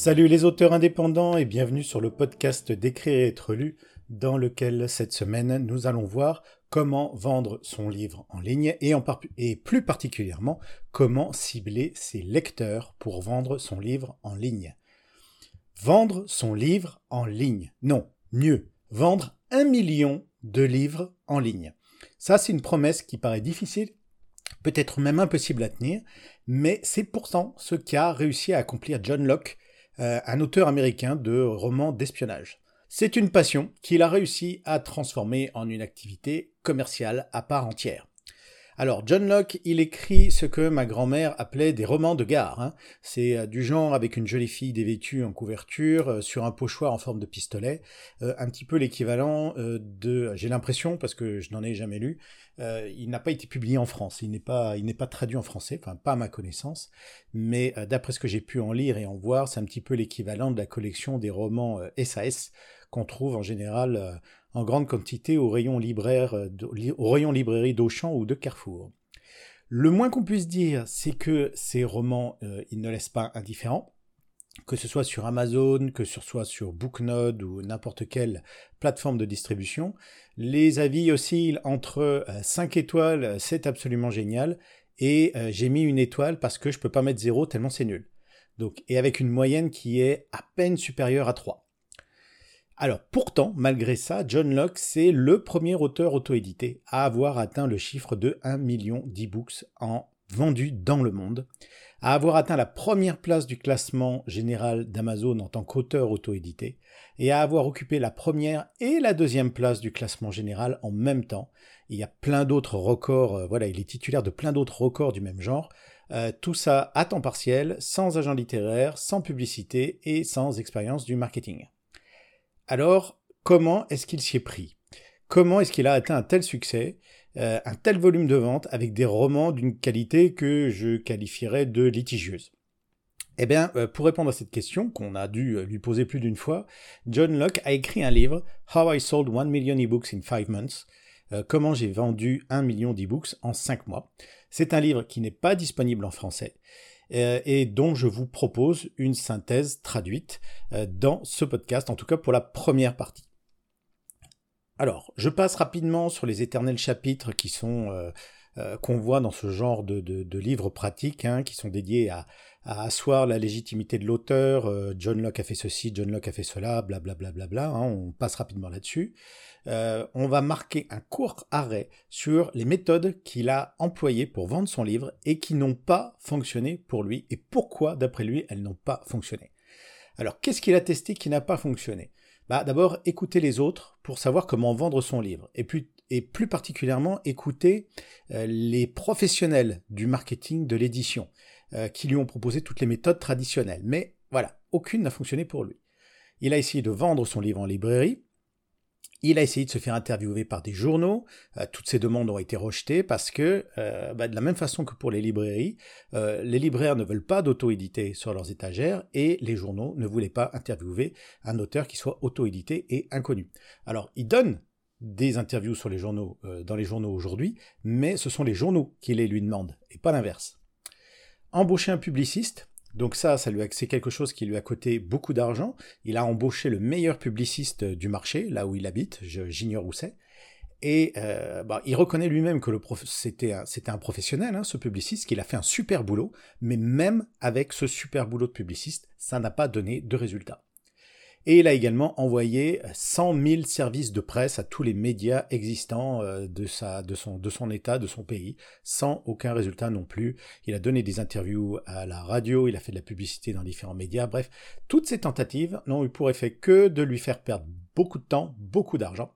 Salut les auteurs indépendants et bienvenue sur le podcast d'écrire et être lu dans lequel cette semaine nous allons voir comment vendre son livre en ligne et, et plus particulièrement comment cibler ses lecteurs pour vendre son livre en ligne. Vendre son livre en ligne. Non, mieux, vendre un million de livres en ligne. Ça, c'est une promesse qui paraît difficile, peut-être même impossible à tenir, mais c'est pourtant ce qu'a réussi à accomplir John Locke euh, un auteur américain de romans d'espionnage. C'est une passion qu'il a réussi à transformer en une activité commerciale à part entière. Alors, John Locke, il écrit ce que ma grand-mère appelait des romans de gare. Hein. C'est euh, du genre avec une jolie fille dévêtue en couverture, euh, sur un pochoir en forme de pistolet, euh, un petit peu l'équivalent de, j'ai l'impression, parce que je n'en ai jamais lu, il n'a pas été publié en France, il n'est pas, il n'est pas traduit en français, enfin pas à ma connaissance, mais d'après ce que j'ai pu en lire et en voir, c'est un petit peu l'équivalent de la collection des romans SAS qu'on trouve en général en grande quantité au rayon, libraire, euh, au rayon librairie d'Auchan ou de Carrefour. Le moins qu'on puisse dire, c'est que ces romans, euh, ils ne laissent pas indifférents, que ce soit sur Amazon, que ce soit sur Booknode ou n'importe quelle plateforme de distribution. Les avis oscillent entre 5 euh, étoiles, c'est absolument génial, et j'ai mis une étoile parce que je peux pas mettre zéro tellement c'est nul. Donc, et avec une moyenne qui est à peine supérieure à 3. Alors pourtant, malgré ça, John Locke, c'est le premier auteur auto-édité à avoir atteint le chiffre de 1 million d'e-books en vendus dans le monde, à avoir atteint la première place du classement général d'Amazon en tant qu'auteur auto-édité, et à avoir occupé la première et la deuxième place du classement général en même temps. Il y a plein d'autres records, euh, voilà, il est titulaire de plein d'autres records du même genre. Euh, tout ça à temps partiel, sans agent littéraire, sans publicité et sans expérience du marketing. Alors, comment est-ce qu'il s'y est pris? Comment est-ce qu'il a atteint un tel succès, euh, un tel volume de vente avec des romans d'une qualité que je qualifierais de litigieuse. Eh bien, euh, pour répondre à cette question, qu'on a dû euh, lui poser plus d'une fois, John Locke a écrit un livre, How I Sold 1 Million eBooks in 5 Months, Comment j'ai vendu un million d'ebooks en 5 mois. C'est un livre qui n'est pas disponible en français, et dont je vous propose une synthèse traduite euh, dans ce podcast, en tout cas pour la première partie. Alors, je passe rapidement sur les éternels chapitres qui sont euh, qu'on voit dans ce genre de, livres pratiques, hein, qui sont dédiés à, asseoir la légitimité de l'auteur. John Locke a fait ceci, John Locke a fait cela, blablabla. Bla, bla, bla, hein, on passe rapidement là-dessus. Euh, on va marquer un court arrêt sur les méthodes qu'il a employées pour vendre son livre et qui n'ont pas fonctionné pour lui et pourquoi, d'après lui, elles n'ont pas fonctionné? Alors, qu'est-ce qu'il a testé qui n'a pas fonctionné? Bah, D'abord, écouter les autres pour savoir comment vendre son livre. Et, plus, particulièrement, écouter euh, les professionnels du marketing de l'édition euh, qui lui ont proposé toutes les méthodes traditionnelles. Mais voilà, aucune n'a fonctionné pour lui. Il a essayé de vendre son livre en librairie, il a essayé de se faire interviewer par des journaux. Euh, toutes ces demandes ont été rejetées parce que, euh, bah, de la même façon que pour les librairies, euh, les libraires ne veulent pas d'auto-éditer sur leurs étagères et les journaux ne voulaient pas interviewer un auteur qui soit auto-édité et inconnu. Alors, ils donnent des interviews sur les journaux, dans les journaux aujourd'hui, mais ce sont les journaux qui les lui demandent et pas l'inverse. Embaucher un publiciste, donc ça, ça lui c'est quelque chose qui lui a coûté beaucoup d'argent. Il a embauché le meilleur publiciste du marché, là où il habite, j'ignore où c'est. Et euh, bah, il reconnaît lui-même que c'était un, un, professionnel, hein, ce publiciste, qu'il a fait un super boulot, mais même avec ce super boulot de publiciste, ça n'a pas donné de résultat. Et il a également envoyé 100 000 services de presse à tous les médias existants euh, de, son, de son état, de son pays, sans aucun résultat non plus. Il a donné des interviews à la radio, il a fait de la publicité dans différents médias, bref, toutes ces tentatives n'ont eu pour effet que de lui faire perdre beaucoup de temps, beaucoup d'argent.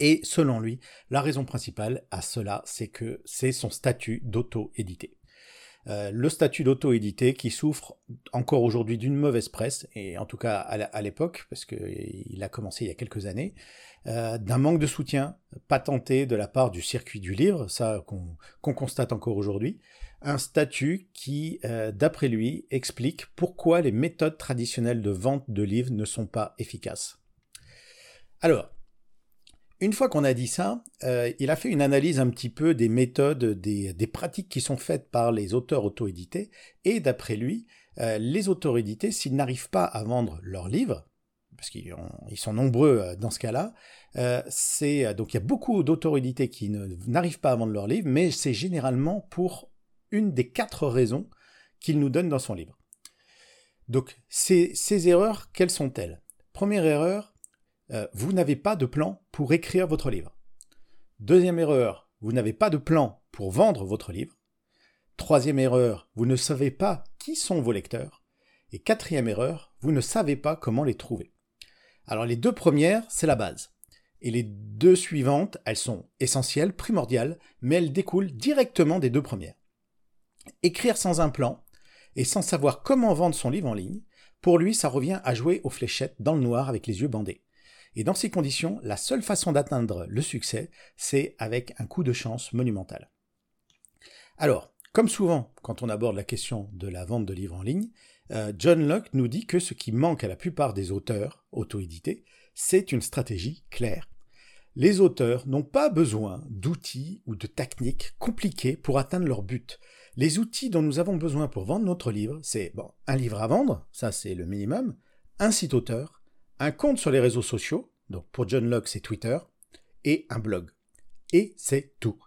Et selon lui, la raison principale à cela, c'est que c'est son statut d'auto-édité. Euh, le statut d'auto-édité qui souffre encore aujourd'hui d'une mauvaise presse, et en tout cas à l'époque, parce qu'il a commencé il y a quelques années, euh, d'un manque de soutien patenté de la part du circuit du livre, ça qu'on constate encore aujourd'hui, un statut qui, euh, d'après lui, explique pourquoi les méthodes traditionnelles de vente de livres ne sont pas efficaces. Alors, une fois qu'on a dit ça, euh, il a fait une analyse un petit peu des méthodes, des, pratiques qui sont faites par les auteurs auto-édités, et d'après lui, euh, les auteurs édités, s'ils n'arrivent pas à vendre leurs livres, parce qu'ils sont nombreux euh, dans ce cas-là, c'est donc il y a beaucoup d'auteurs édités qui n'arrivent pas à vendre leurs livres, mais c'est généralement pour une des quatre raisons qu'il nous donne dans son livre. Donc ces erreurs, quelles sont-elles? Première erreur, vous n'avez pas de plan pour écrire votre livre. Deuxième erreur, vous n'avez pas de plan pour vendre votre livre. Troisième erreur, vous ne savez pas qui sont vos lecteurs. Et quatrième erreur, vous ne savez pas comment les trouver. Alors les deux premières, c'est la base. Et les deux suivantes, elles sont essentielles, primordiales, mais elles découlent directement des deux premières. Écrire sans un plan et sans savoir comment vendre son livre en ligne, pour lui, ça revient à jouer aux fléchettes dans le noir avec les yeux bandés. Et dans ces conditions, la seule façon d'atteindre le succès, c'est avec un coup de chance monumental. Alors, comme souvent quand on aborde la question de la vente de livres en ligne, euh, John Locke nous dit que ce qui manque à la plupart des auteurs auto-édités, c'est une stratégie claire. Les auteurs n'ont pas besoin d'outils ou de techniques compliquées pour atteindre leur but. Les outils dont nous avons besoin pour vendre notre livre, c'est bon, un livre à vendre, ça c'est le minimum, un site auteur, un compte sur les réseaux sociaux, donc pour John Locke c'est Twitter, et un blog. Et c'est tout.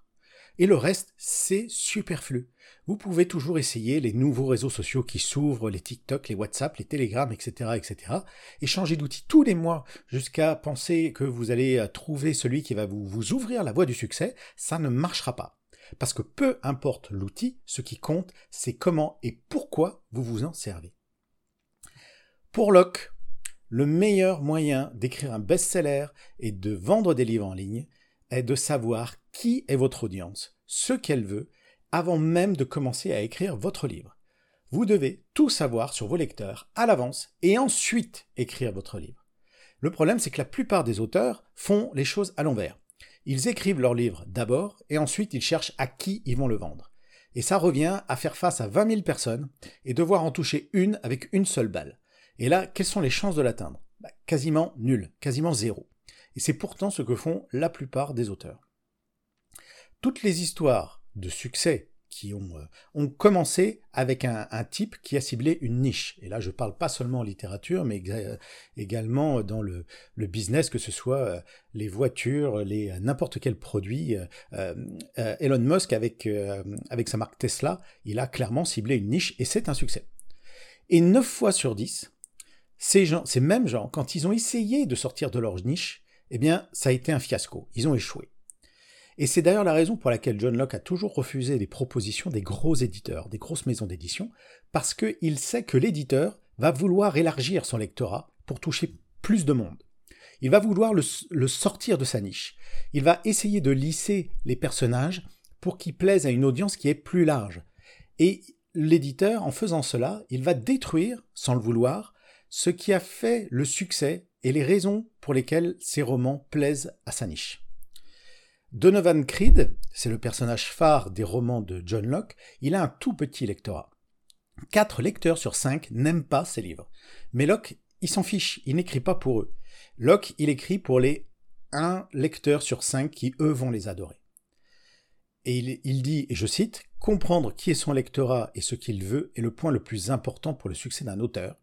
Et le reste, c'est superflu. Vous pouvez toujours essayer les nouveaux réseaux sociaux qui s'ouvrent, les TikTok, les WhatsApp, les Telegram, etc., etc., et changer d'outil tous les mois jusqu'à penser que vous allez euh, trouver celui qui va vous, vous ouvrir la voie du succès, ça ne marchera pas. Parce que peu importe l'outil, ce qui compte, c'est comment et pourquoi vous vous en servez. Pour Locke, le meilleur moyen d'écrire un best-seller et de vendre des livres en ligne est de savoir qui est votre audience, ce qu'elle veut, avant même de commencer à écrire votre livre. Vous devez tout savoir sur vos lecteurs à l'avance et ensuite écrire votre livre. Le problème, c'est que la plupart des auteurs font les choses à l'envers. Ils écrivent leur livre d'abord et ensuite ils cherchent à qui ils vont le vendre. Et ça revient à faire face à 20 000 personnes et devoir en toucher une avec une seule balle. Et là, quelles sont les chances de l'atteindre? Bah, Quasiment nul, quasiment zéro. Et c'est pourtant ce que font la plupart des auteurs. Toutes les histoires de succès qui ont, euh, ont commencé avec un, type qui a ciblé une niche. Et là, je parle pas seulement en littérature, mais également dans le, business, que ce soit euh, les voitures, les n'importe quel produit. Euh, Elon Musk, avec, avec sa marque Tesla, il a clairement ciblé une niche et c'est un succès. Et 9 fois sur 10, ces gens, ces mêmes gens, quand ils ont essayé de sortir de leur niche, eh bien, ça a été un fiasco. Ils ont échoué. Et c'est d'ailleurs la raison pour laquelle John Locke a toujours refusé les propositions des gros éditeurs, des grosses maisons d'édition, parce qu'il sait que l'éditeur va vouloir élargir son lectorat pour toucher plus de monde. Il va vouloir le, le sortir de sa niche. Il va essayer de lisser les personnages pour qu'ils plaisent à une audience qui est plus large. Et l'éditeur, en faisant cela, il va détruire, sans le vouloir, ce qui a fait le succès et les raisons pour lesquelles ces romans plaisent à sa niche. Donovan Creed, c'est le personnage phare des romans de John Locke, il a un tout petit lectorat. Quatre lecteurs sur cinq n'aiment pas ses livres. Mais Locke, il s'en fiche, il n'écrit pas pour eux. Locke, il écrit pour les un lecteur sur cinq qui, eux, vont les adorer. Et il, il dit, et je cite, Comprendre qui est son lectorat et ce qu'il veut est le point le plus important pour le succès d'un auteur.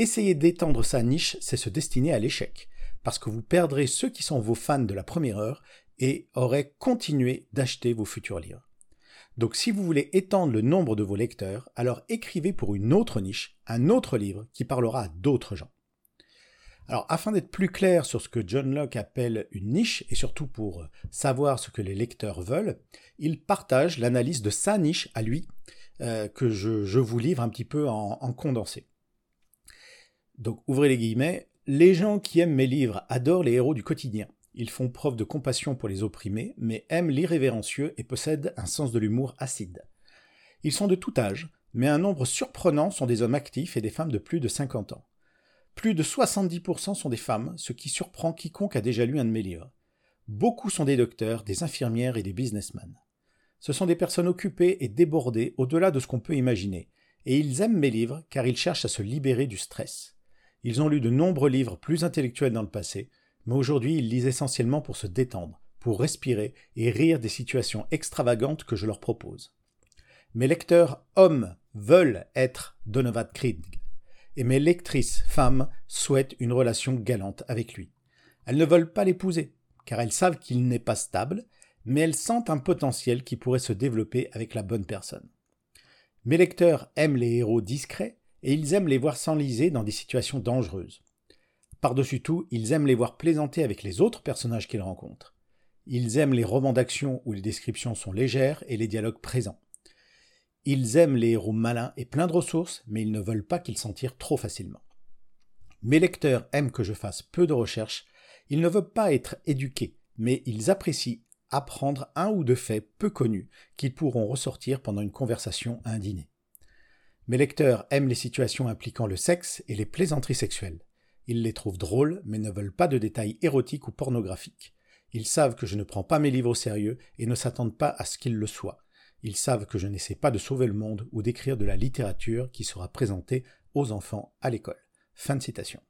Essayer d'étendre sa niche, c'est se destiner à l'échec, parce que vous perdrez ceux qui sont vos fans de la première heure et auraient continué d'acheter vos futurs livres. Donc si vous voulez étendre le nombre de vos lecteurs, alors écrivez pour une autre niche, un autre livre qui parlera à d'autres gens. Alors afin d'être plus clair sur ce que John Locke appelle une niche, et surtout pour savoir ce que les lecteurs veulent, il partage l'analyse de sa niche à lui, euh, que je, vous livre un petit peu en condensé. Donc ouvrez les guillemets, les gens qui aiment mes livres adorent les héros du quotidien. Ils font preuve de compassion pour les opprimés, mais aiment l'irrévérencieux et possèdent un sens de l'humour acide. Ils sont de tout âge, mais un nombre surprenant sont des hommes actifs et des femmes de plus de 50 ans. Plus de 70% sont des femmes, ce qui surprend quiconque a déjà lu un de mes livres. Beaucoup sont des docteurs, des infirmières et des businessmen. Ce sont des personnes occupées et débordées au-delà de ce qu'on peut imaginer, et ils aiment mes livres car ils cherchent à se libérer du stress. Ils ont lu de nombreux livres plus intellectuels dans le passé, mais aujourd'hui ils lisent essentiellement pour se détendre, pour respirer et rire des situations extravagantes que je leur propose. Mes lecteurs hommes veulent être Donovan Krieg, et mes lectrices femmes souhaitent une relation galante avec lui. Elles ne veulent pas l'épouser, car elles savent qu'il n'est pas stable, mais elles sentent un potentiel qui pourrait se développer avec la bonne personne. Mes lecteurs aiment les héros discrets, et ils aiment les voir s'enliser dans des situations dangereuses. Par-dessus tout, ils aiment les voir plaisanter avec les autres personnages qu'ils rencontrent. Ils aiment les romans d'action où les descriptions sont légères et les dialogues présents. Ils aiment les héros malins et pleins de ressources, mais ils ne veulent pas qu'ils s'en tirent trop facilement. Mes lecteurs aiment que je fasse peu de recherches, ils ne veulent pas être éduqués, mais ils apprécient apprendre un ou deux faits peu connus qu'ils pourront ressortir pendant une conversation à un dîner. Mes lecteurs aiment les situations impliquant le sexe et les plaisanteries sexuelles. Ils les trouvent drôles, mais ne veulent pas de détails érotiques ou pornographiques. Ils savent que je ne prends pas mes livres au sérieux et ne s'attendent pas à ce qu'ils le soient. Ils savent que je n'essaie pas de sauver le monde ou d'écrire de la littérature qui sera présentée aux enfants à l'école. Fin de citation.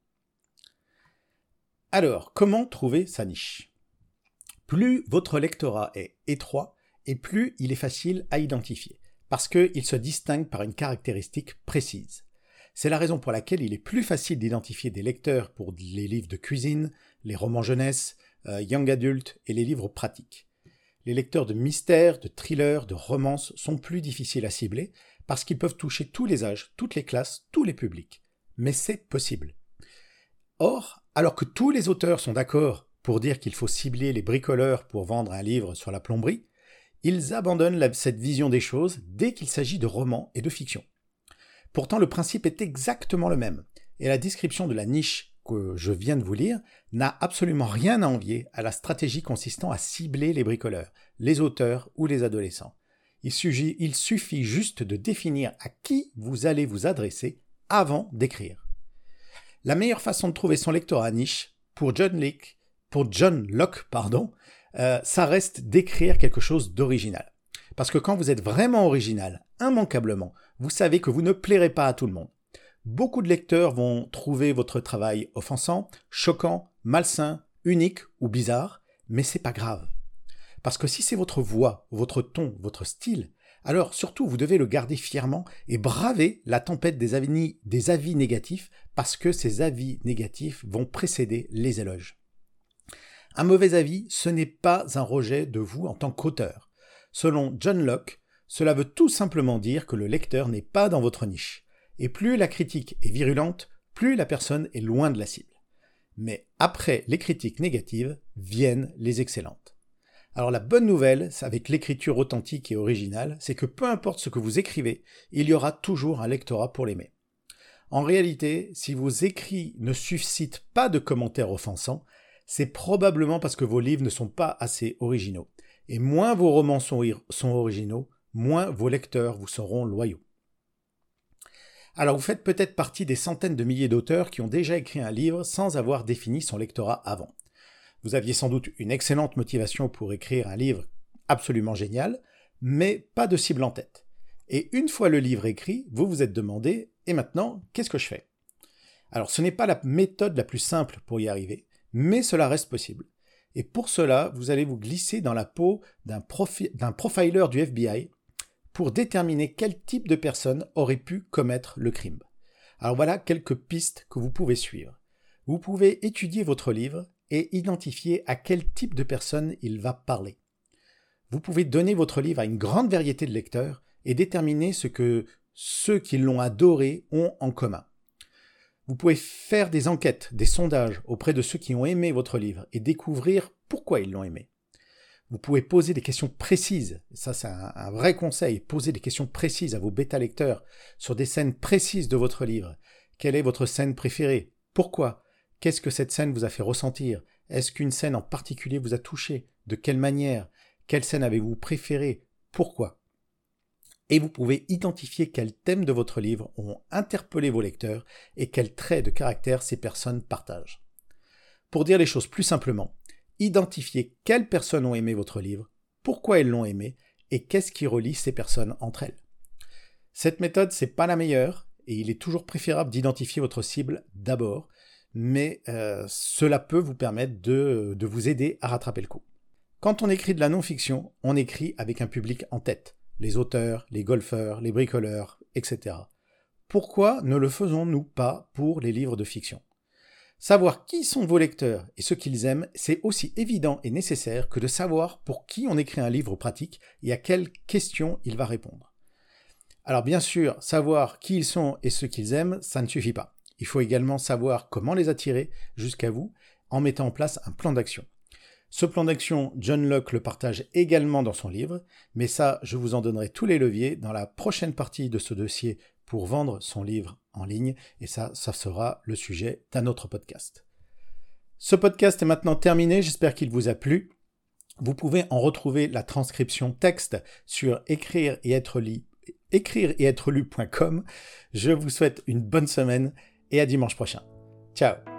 Alors, comment trouver sa niche? Plus votre lectorat est étroit et plus il est facile à identifier, parce qu'il se distingue par une caractéristique précise. C'est la raison pour laquelle il est plus facile d'identifier des lecteurs pour les livres de cuisine, les romans jeunesse, euh, young adult et les livres pratiques. Les lecteurs de mystères, de thrillers, de romances sont plus difficiles à cibler parce qu'ils peuvent toucher tous les âges, toutes les classes, tous les publics. Mais c'est possible. Or, alors que tous les auteurs sont d'accord pour dire qu'il faut cibler les bricoleurs pour vendre un livre sur la plomberie, ils abandonnent cette vision des choses dès qu'il s'agit de romans et de fiction. Pourtant, le principe est exactement le même, et la description de la niche que je viens de vous lire n'a absolument rien à envier à la stratégie consistant à cibler les bricoleurs, les auteurs ou les adolescents. Il suffit, juste de définir à qui vous allez vous adresser avant d'écrire. La meilleure façon de trouver son lecteur à niche, pour John Locke, pour John Locke pardon, euh, ça reste d'écrire quelque chose d'original. Parce que quand vous êtes vraiment original, immanquablement, vous savez que vous ne plairez pas à tout le monde. Beaucoup de lecteurs vont trouver votre travail offensant, choquant, malsain, unique ou bizarre, mais c'est pas grave. Parce que si c'est votre voix, votre ton, votre style, alors surtout vous devez le garder fièrement et braver la tempête des avis, des avis négatifs parce que ces avis négatifs vont précéder les éloges. Un mauvais avis, ce n'est pas un rejet de vous en tant qu'auteur. Selon John Locke, cela veut tout simplement dire que le lecteur n'est pas dans votre niche. Et plus la critique est virulente, plus la personne est loin de la cible. Mais après les critiques négatives viennent les excellentes. Alors la bonne nouvelle, avec l'écriture authentique et originale, c'est que peu importe ce que vous écrivez, il y aura toujours un lectorat pour l'aimer. En réalité, si vos écrits ne suscitent pas de commentaires offensants, c'est probablement parce que vos livres ne sont pas assez originaux. Et moins vos romans sont, originaux, moins vos lecteurs vous seront loyaux. Alors vous faites peut-être partie des centaines de milliers d'auteurs qui ont déjà écrit un livre sans avoir défini son lectorat avant. Vous aviez sans doute une excellente motivation pour écrire un livre absolument génial, mais pas de cible en tête. Et une fois le livre écrit, vous vous êtes demandé, et maintenant, qu'est-ce que je fais? Alors ce n'est pas la méthode la plus simple pour y arriver, mais cela reste possible. Et pour cela, vous allez vous glisser dans la peau d'un profiler du FBI pour déterminer quel type de personne aurait pu commettre le crime. Alors voilà quelques pistes que vous pouvez suivre. Vous pouvez étudier votre livre et identifier à quel type de personne il va parler. Vous pouvez donner votre livre à une grande variété de lecteurs et déterminer ce que ceux qui l'ont adoré ont en commun. Vous pouvez faire des enquêtes, des sondages auprès de ceux qui ont aimé votre livre et découvrir pourquoi ils l'ont aimé. Vous pouvez poser des questions précises, ça c'est un, vrai conseil, poser des questions précises à vos bêta-lecteurs sur des scènes précises de votre livre. Quelle est votre scène préférée? Pourquoi? Qu'est-ce que cette scène vous a fait ressentir? Est-ce qu'une scène en particulier vous a touché? De quelle manière? Quelle scène avez-vous préférée? Pourquoi? Et vous pouvez identifier quels thèmes de votre livre ont interpellé vos lecteurs et quels traits de caractère ces personnes partagent. Pour dire les choses plus simplement, identifiez quelles personnes ont aimé votre livre, pourquoi elles l'ont aimé et qu'est-ce qui relie ces personnes entre elles. Cette méthode, c'est pas la meilleure et il est toujours préférable d'identifier votre cible d'abord, mais euh, cela peut vous permettre de, de vous aider à rattraper le coup. Quand on écrit de la non-fiction, on écrit avec un public en tête les auteurs, les golfeurs, les bricoleurs, etc. Pourquoi ne le faisons-nous pas pour les livres de fiction? Savoir qui sont vos lecteurs et ce qu'ils aiment, c'est aussi évident et nécessaire que de savoir pour qui on écrit un livre pratique et à quelles questions il va répondre. Alors bien sûr, savoir qui ils sont et ce qu'ils aiment, ça ne suffit pas. Il faut également savoir comment les attirer jusqu'à vous en mettant en place un plan d'action. Ce plan d'action, John Locke le partage également dans son livre, mais ça, je vous en donnerai tous les leviers dans la prochaine partie de ce dossier pour vendre son livre en ligne, et ça, ça sera le sujet d'un autre podcast. Ce podcast est maintenant terminé, j'espère qu'il vous a plu. Vous pouvez en retrouver la transcription texte sur écrire et être lu.com. Je vous souhaite une bonne semaine et à dimanche prochain. Ciao